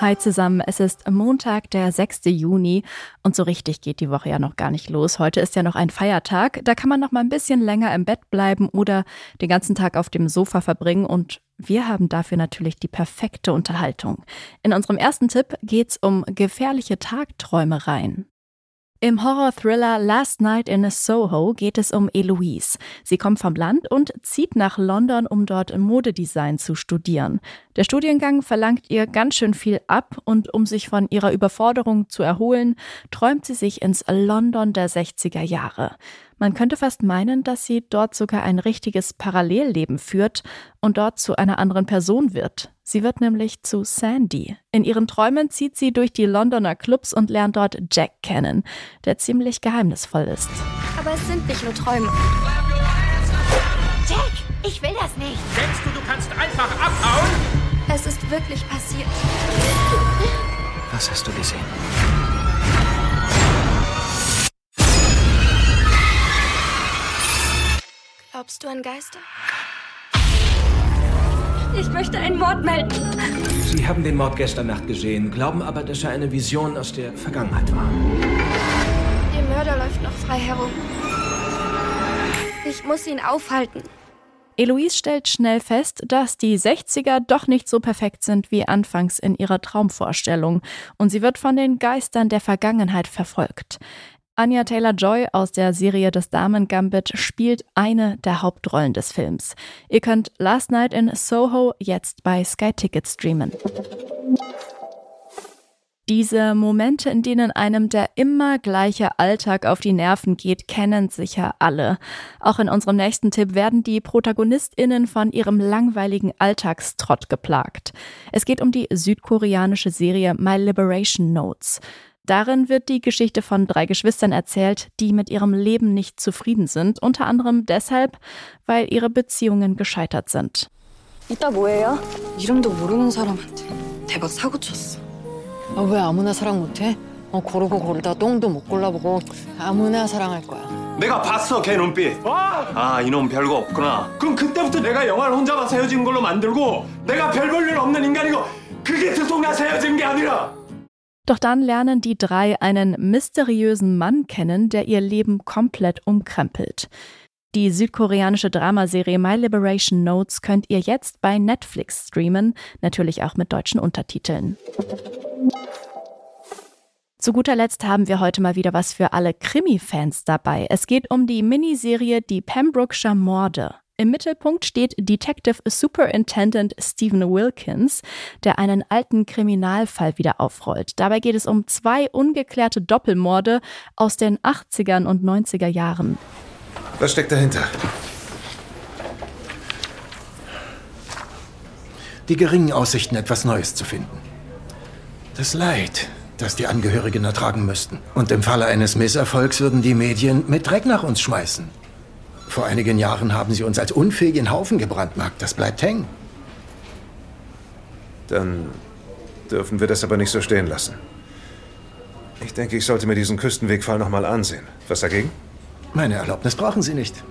Hi zusammen, es ist Montag, der 6. Juni und so richtig geht die Woche ja noch gar nicht los. Heute ist ja noch ein Feiertag, da kann man noch mal ein bisschen länger im Bett bleiben oder den ganzen Tag auf dem Sofa verbringen und wir haben dafür natürlich die perfekte Unterhaltung. In unserem ersten Tipp geht's um gefährliche Tagträumereien. Im Horror-Thriller Last Night in Soho geht es um Eloise. Sie kommt vom Land und zieht nach London, um dort Modedesign zu studieren. Der Studiengang verlangt ihr ganz schön viel ab und um sich von ihrer Überforderung zu erholen, träumt sie sich ins London der 60er Jahre. Man könnte fast meinen, dass sie dort sogar ein richtiges Parallelleben führt und dort zu einer anderen Person wird. Sie wird nämlich zu Sandy. In ihren Träumen zieht sie durch die Londoner Clubs und lernt dort Jack kennen, der ziemlich geheimnisvoll ist. Aber es sind nicht nur Träume. Jack, ich will das nicht. Denkst du, du kannst einfach abhauen? Es ist wirklich passiert. Was hast du gesehen? Glaubst du an Geister? Ich möchte einen Mord melden. Sie haben den Mord gestern Nacht gesehen, glauben aber, dass er eine Vision aus der Vergangenheit war. Der Mörder läuft noch frei herum. Ich muss ihn aufhalten. Eloise stellt schnell fest, dass die 60er doch nicht so perfekt sind wie anfangs in ihrer Traumvorstellung und sie wird von den Geistern der Vergangenheit verfolgt. Anya Taylor-Joy aus der Serie des Damen Gambit spielt eine der Hauptrollen des Films. Ihr könnt Last Night in Soho jetzt bei Sky Ticket streamen. Diese Momente, in denen einem der immer gleiche Alltag auf die Nerven geht, kennen sicher alle. Auch in unserem nächsten Tipp werden die ProtagonistInnen von ihrem langweiligen Alltagstrott geplagt. Es geht um die südkoreanische Serie My Liberation Notes. Darin wird die Geschichte von drei Geschwistern erzählt, die mit ihrem Leben nicht zufrieden sind, unter anderem deshalb, weil ihre Beziehungen gescheitert sind. 이따 뭐해요? 이름도 모르는 사람한테 대박 사고 쳤어. 아, 왜 아무나 사랑 못해? 어, 고르고 고르다 똥도 못 골라보고 아무나 사랑할 거야. 내가 봤어 걔 눈빛 아 이놈 별거 없구나 그럼 그때부터 내가 영화를 혼자 봐서 헤어진 걸로 만들고 내가 별 볼 일 없는 인간이고 그게 들통나서 헤어진 게 아니라 doch dann lernen die drei einen mysteriösen Mann kennen, der ihr Leben komplett umkrempelt. Die südkoreanische Dramaserie My Liberation Notes könnt ihr jetzt bei Netflix streamen, natürlich auch mit deutschen Untertiteln. Zu guter Letzt haben wir heute mal wieder was für alle Krimi-Fans dabei. Es geht um die Miniserie Die Pembrokeshire Morde. Im Mittelpunkt steht Detective Superintendent Stephen Wilkins, der einen alten Kriminalfall wieder aufrollt. Dabei geht es um zwei ungeklärte Doppelmorde aus den 80ern und 90er Jahren. Was steckt dahinter? Die geringen Aussichten, etwas Neues zu finden. Das Leid, das die Angehörigen ertragen müssten. Und im Falle eines Misserfolgs würden die Medien mit Dreck nach uns schmeißen. Vor einigen Jahren haben sie uns als unfähigen Haufen gebrandmarkt. Das bleibt hängen. Dann dürfen wir das aber nicht so stehen lassen. Ich denke, ich sollte mir diesen Küstenwegfall nochmal ansehen. Was dagegen? Meine Erlaubnis brauchen Sie nicht.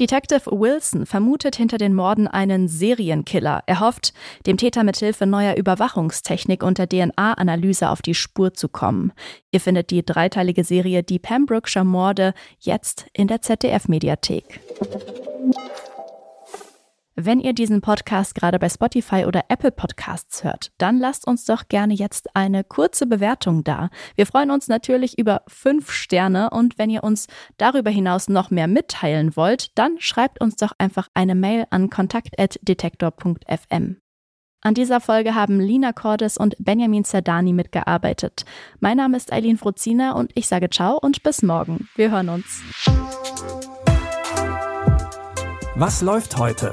Detective Wilson vermutet hinter den Morden einen Serienkiller. Er hofft, dem Täter mithilfe neuer Überwachungstechnik und der DNA-Analyse auf die Spur zu kommen. Ihr findet die dreiteilige Serie Die Pembrokeshire Morde jetzt in der ZDF-Mediathek. Wenn ihr diesen Podcast gerade bei Spotify oder Apple Podcasts hört, dann lasst uns doch gerne jetzt eine kurze Bewertung da. Wir freuen uns natürlich über fünf Sterne und wenn ihr uns darüber hinaus noch mehr mitteilen wollt, dann schreibt uns doch einfach eine Mail an kontakt.detektor.fm. An dieser Folge haben Lina Cordes und Benjamin Zerdani mitgearbeitet. Mein Name ist Eileen Fruzina und ich sage ciao und bis morgen. Wir hören uns. Was läuft heute?